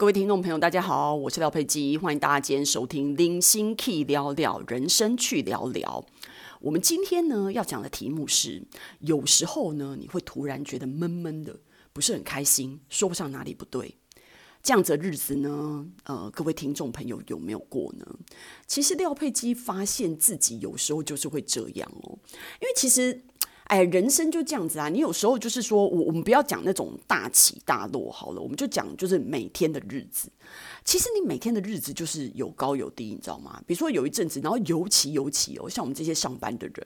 各位听众朋友，大家好，我是廖佩基，欢迎大家今天收听《零星 Key 聊聊人生去聊聊》。我们今天呢要讲的题目是：有时候呢你会突然觉得闷闷的，不是很开心，说不上哪里不对。这样子的日子呢，呃，各位听众朋友有没有过呢？其实廖佩基发现自己有时候就是会这样哦，因为其实。哎，人生就这样子啊！你有时候就是说，我我们不要讲那种大起大落好了，我们就讲就是每天的日子。其实你每天的日子就是有高有低，你知道吗？比如说有一阵子，然后尤其尤其哦，像我们这些上班的人，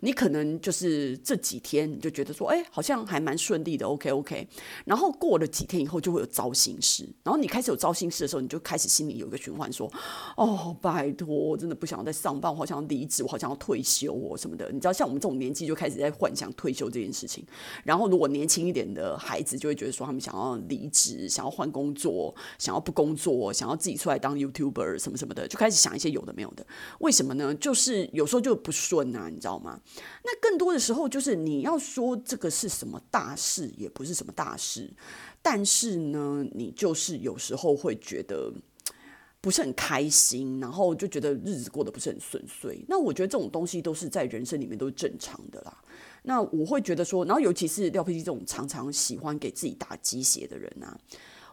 你可能就是这几天你就觉得说，哎，好像还蛮顺利的，OK OK。然后过了几天以后，就会有糟心事。然后你开始有糟心事的时候，你就开始心里有一个循环，说，哦，拜托，我真的不想要再上班，我好想要离职，我好想要退休哦什么的。你知道，像我们这种年纪就开始在幻想退休这件事情。然后如果年轻一点的孩子，就会觉得说，他们想要离职，想要换工作，想要不工作。想要自己出来当 YouTuber 什么什么的，就开始想一些有的没有的。为什么呢？就是有时候就不顺啊，你知道吗？那更多的时候就是你要说这个是什么大事，也不是什么大事。但是呢，你就是有时候会觉得不是很开心，然后就觉得日子过得不是很顺遂。那我觉得这种东西都是在人生里面都是正常的啦。那我会觉得说，然后尤其是廖佩基这种常常喜欢给自己打鸡血的人啊。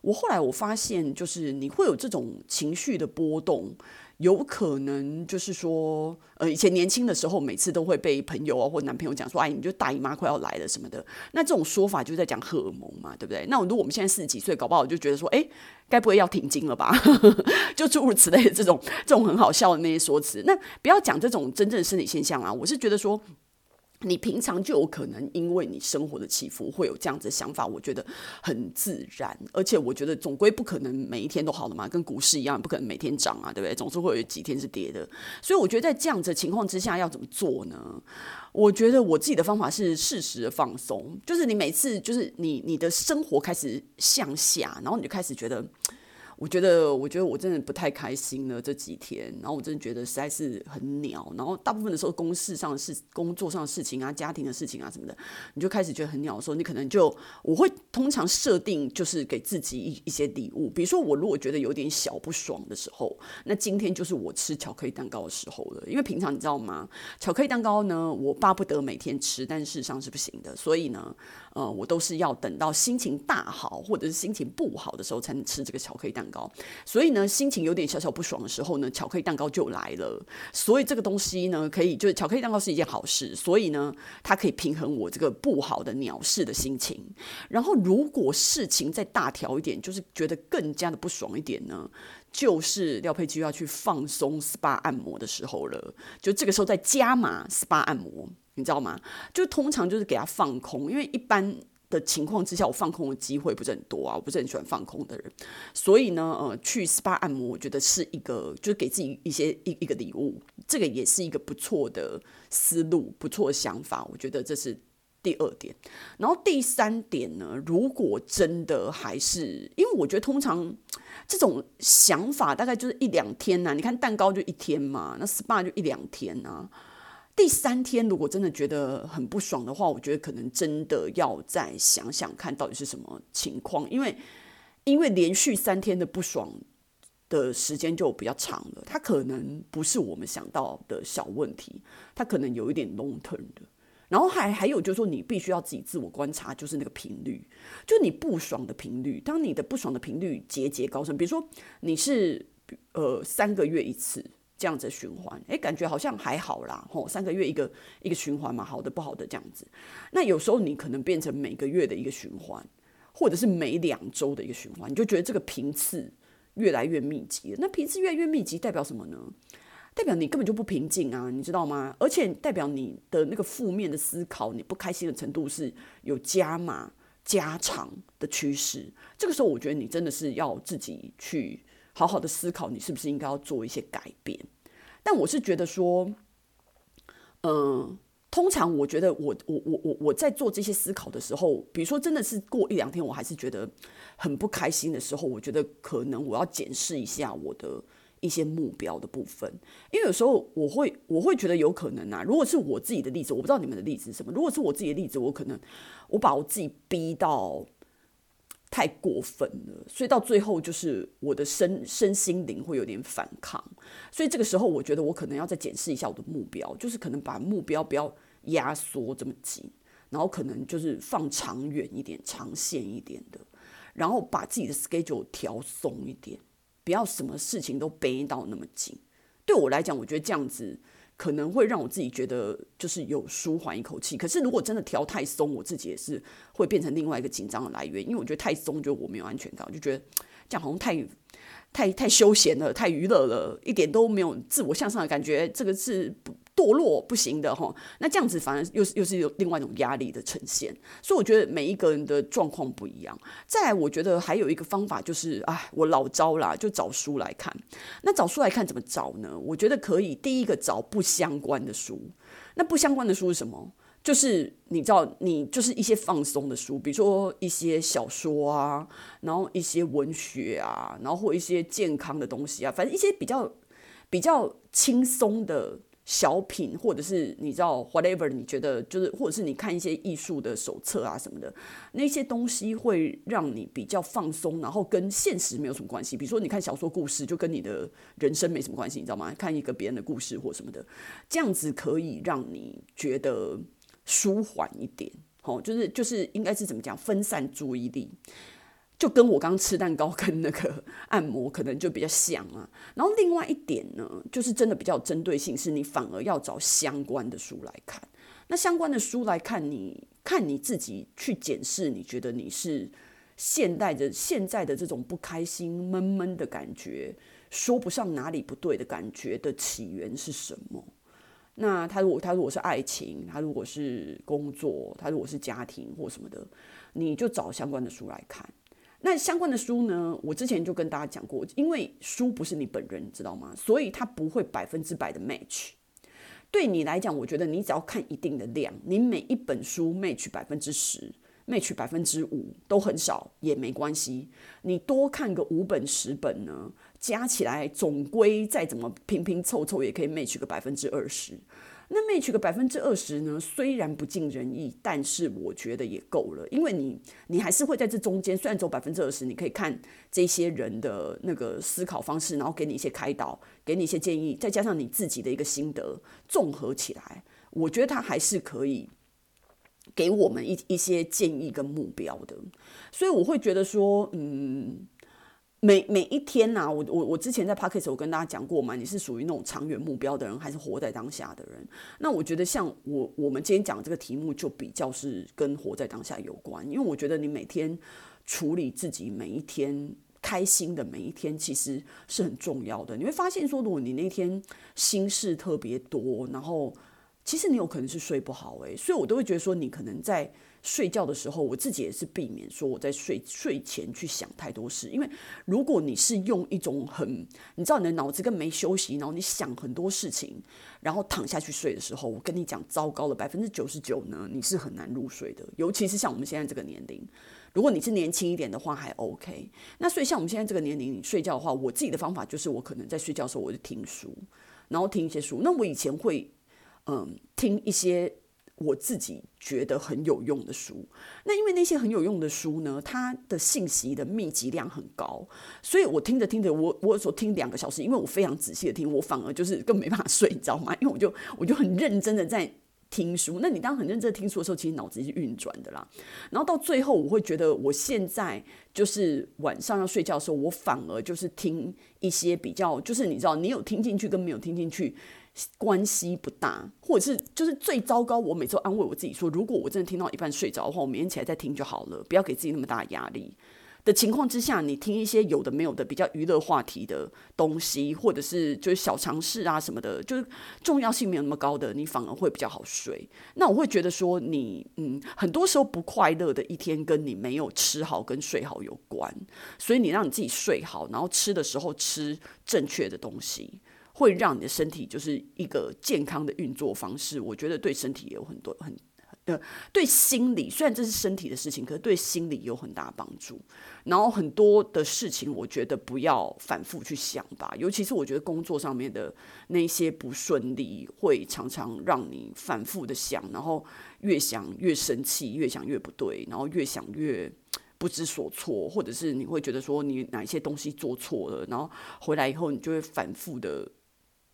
我后来我发现，就是你会有这种情绪的波动，有可能就是说，呃，以前年轻的时候，每次都会被朋友啊或男朋友讲说，哎，你就大姨妈快要来了什么的。那这种说法就在讲荷尔蒙嘛，对不对？那如果我们现在四十几岁，搞不好就觉得说，哎，该不会要停经了吧？就诸如此类的这种这种很好笑的那些说辞。那不要讲这种真正的生理现象啊，我是觉得说。你平常就有可能因为你生活的起伏会有这样子的想法，我觉得很自然。而且我觉得总归不可能每一天都好的嘛，跟股市一样，不可能每天涨啊，对不对？总是会有几天是跌的。所以我觉得在这样子情况之下要怎么做呢？我觉得我自己的方法是适时的放松，就是你每次就是你你的生活开始向下，然后你就开始觉得。我觉得，我觉得我真的不太开心了这几天，然后我真的觉得实在是很鸟，然后大部分的时候，公事上的事、工作上的事情啊、家庭的事情啊什么的，你就开始觉得很鸟的时候，你可能就我会通常设定就是给自己一一些礼物，比如说我如果觉得有点小不爽的时候，那今天就是我吃巧克力蛋糕的时候了，因为平常你知道吗？巧克力蛋糕呢，我巴不得每天吃，但事实上是不行的，所以呢。呃，我都是要等到心情大好，或者是心情不好的时候才能吃这个巧克力蛋。糕所以呢，心情有点小小不爽的时候呢，巧克力蛋糕就来了。所以这个东西呢，可以就是巧克力蛋糕是一件好事。所以呢，它可以平衡我这个不好的鸟事的心情。然后，如果事情再大条一点，就是觉得更加的不爽一点呢，就是廖佩基要去放松 SPA 按摩的时候了。就这个时候在加码 SPA 按摩。你知道吗？就通常就是给他放空，因为一般的情况之下，我放空的机会不是很多啊，我不是很喜欢放空的人，所以呢，呃，去 SPA 按摩，我觉得是一个，就是给自己一些一一个礼物，这个也是一个不错的思路，不错的想法，我觉得这是第二点。然后第三点呢，如果真的还是，因为我觉得通常这种想法大概就是一两天呐、啊，你看蛋糕就一天嘛，那 SPA 就一两天啊。第三天，如果真的觉得很不爽的话，我觉得可能真的要再想想看到底是什么情况，因为因为连续三天的不爽的时间就比较长了，它可能不是我们想到的小问题，它可能有一点 long term 的。然后还还有就是说，你必须要自己自我观察，就是那个频率，就你不爽的频率。当你的不爽的频率节节高升，比如说你是呃三个月一次。这样子循环，诶，感觉好像还好啦，吼，三个月一个一个循环嘛，好的不好的这样子。那有时候你可能变成每个月的一个循环，或者是每两周的一个循环，你就觉得这个频次越来越密集。那频次越来越密集，代表什么呢？代表你根本就不平静啊，你知道吗？而且代表你的那个负面的思考，你不开心的程度是有加码加长的趋势。这个时候，我觉得你真的是要自己去。好好的思考，你是不是应该要做一些改变？但我是觉得说，嗯、通常我觉得我我我我我在做这些思考的时候，比如说真的是过一两天，我还是觉得很不开心的时候，我觉得可能我要检视一下我的一些目标的部分，因为有时候我会我会觉得有可能啊，如果是我自己的例子，我不知道你们的例子是什么。如果是我自己的例子，我可能我把我自己逼到。太过分了，所以到最后就是我的身身心灵会有点反抗，所以这个时候我觉得我可能要再检视一下我的目标，就是可能把目标不要压缩这么紧，然后可能就是放长远一点、长线一点的，然后把自己的 schedule 调松一点，不要什么事情都背到那么紧。对我来讲，我觉得这样子。可能会让我自己觉得就是有舒缓一口气，可是如果真的调太松，我自己也是会变成另外一个紧张的来源，因为我觉得太松就我没有安全感，我就觉得 这样好像太太太休闲了，太娱乐了，一点都没有自我向上的感觉，这个是。堕落不行的哈，那这样子反而又是又是有另外一种压力的呈现，所以我觉得每一个人的状况不一样。再来，我觉得还有一个方法就是，哎，我老招啦，就找书来看。那找书来看怎么找呢？我觉得可以，第一个找不相关的书。那不相关的书是什么？就是你知道，你就是一些放松的书，比如说一些小说啊，然后一些文学啊，然后或一些健康的东西啊，反正一些比较比较轻松的。小品，或者是你知道 whatever，你觉得就是，或者是你看一些艺术的手册啊什么的，那些东西会让你比较放松，然后跟现实没有什么关系。比如说你看小说故事，就跟你的人生没什么关系，你知道吗？看一个别人的故事或什么的，这样子可以让你觉得舒缓一点。好，就是就是应该是怎么讲，分散注意力。就跟我刚刚吃蛋糕 跟那个按摩可能就比较像啊，然后另外一点呢，就是真的比较有针对性，是你反而要找相关的书来看。那相关的书来看你，你看你自己去检视，你觉得你是现代的现在的这种不开心、闷闷的感觉，说不上哪里不对的感觉的起源是什么？那他如果他如果是爱情，他如果是工作，他如果是家庭或什么的，你就找相关的书来看。那相关的书呢？我之前就跟大家讲过，因为书不是你本人，知道吗？所以它不会百分之百的 match。对你来讲，我觉得你只要看一定的量，你每一本书 match 百分之十，match 百分之五都很少也没关系。你多看个五本十本呢，加起来总归再怎么拼拼凑凑，也可以 match 个百分之二十。那 match 个百分之二十呢？虽然不尽人意，但是我觉得也够了。因为你，你还是会在这中间，虽然走百分之二十，你可以看这些人的那个思考方式，然后给你一些开导，给你一些建议，再加上你自己的一个心得，综合起来，我觉得他还是可以给我们一一些建议跟目标的。所以我会觉得说，嗯。每每一天呐、我我我之前在 p o c k e t 我跟大家讲过嘛，你是属于那种长远目标的人，还是活在当下的人？那我觉得像我我们今天讲这个题目就比较是跟活在当下有关，因为我觉得你每天处理自己每一天开心的每一天，其实是很重要的。你会发现说，如果你那天心事特别多，然后其实你有可能是睡不好诶，所以我都会觉得说，你可能在。睡觉的时候，我自己也是避免说我在睡睡前去想太多事，因为如果你是用一种很，你知道你的脑子跟没休息，然后你想很多事情，然后躺下去睡的时候，我跟你讲，糟糕了，百分之九十九呢，你是很难入睡的，尤其是像我们现在这个年龄，如果你是年轻一点的话还 OK，那所以像我们现在这个年龄，你睡觉的话，我自己的方法就是我可能在睡觉的时候我就听书，然后听一些书，那我以前会嗯听一些。我自己觉得很有用的书，那因为那些很有用的书呢，它的信息的密集量很高，所以我听着听着，我我有时候听两个小时，因为我非常仔细的听，我反而就是更没办法睡，你知道吗？因为我就我就很认真的在听书。那你当很认真听书的时候，其实脑子是运转的啦。然后到最后，我会觉得我现在就是晚上要睡觉的时候，我反而就是听一些比较，就是你知道，你有听进去跟没有听进去。关系不大，或者是就是最糟糕。我每次安慰我自己说，如果我真的听到一半睡着的话，我明天起来再听就好了，不要给自己那么大压力的情况之下，你听一些有的没有的比较娱乐话题的东西，或者是就是小常识啊什么的，就是重要性没有那么高的，你反而会比较好睡。那我会觉得说，你嗯，很多时候不快乐的一天跟你没有吃好跟睡好有关，所以你让你自己睡好，然后吃的时候吃正确的东西。会让你的身体就是一个健康的运作方式，我觉得对身体也有很多很呃，对心理虽然这是身体的事情，可是对心理有很大帮助。然后很多的事情，我觉得不要反复去想吧，尤其是我觉得工作上面的那些不顺利，会常常让你反复的想，然后越想越生气，越想越不对，然后越想越不知所措，或者是你会觉得说你哪一些东西做错了，然后回来以后你就会反复的。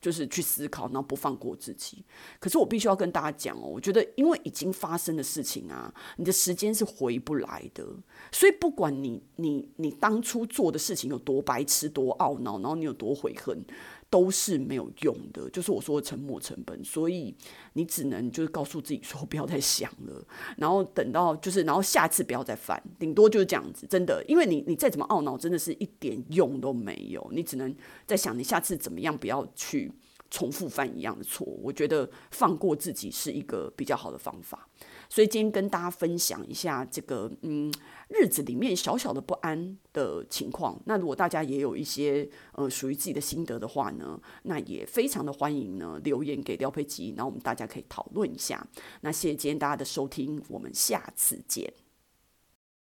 就是去思考，然后不放过自己。可是我必须要跟大家讲哦，我觉得因为已经发生的事情啊，你的时间是回不来的。所以不管你你你当初做的事情有多白痴、多懊恼，然后你有多悔恨。都是没有用的，就是我说的沉没成本，所以你只能就是告诉自己说不要再想了，然后等到就是，然后下次不要再犯，顶多就是这样子，真的，因为你你再怎么懊恼，真的是一点用都没有，你只能在想你下次怎么样，不要去重复犯一样的错。我觉得放过自己是一个比较好的方法。所以今天跟大家分享一下这个嗯日子里面小小的不安的情况。那如果大家也有一些呃属于自己的心得的话呢，那也非常的欢迎呢留言给廖佩吉，然后我们大家可以讨论一下。那谢谢今天大家的收听，我们下次见。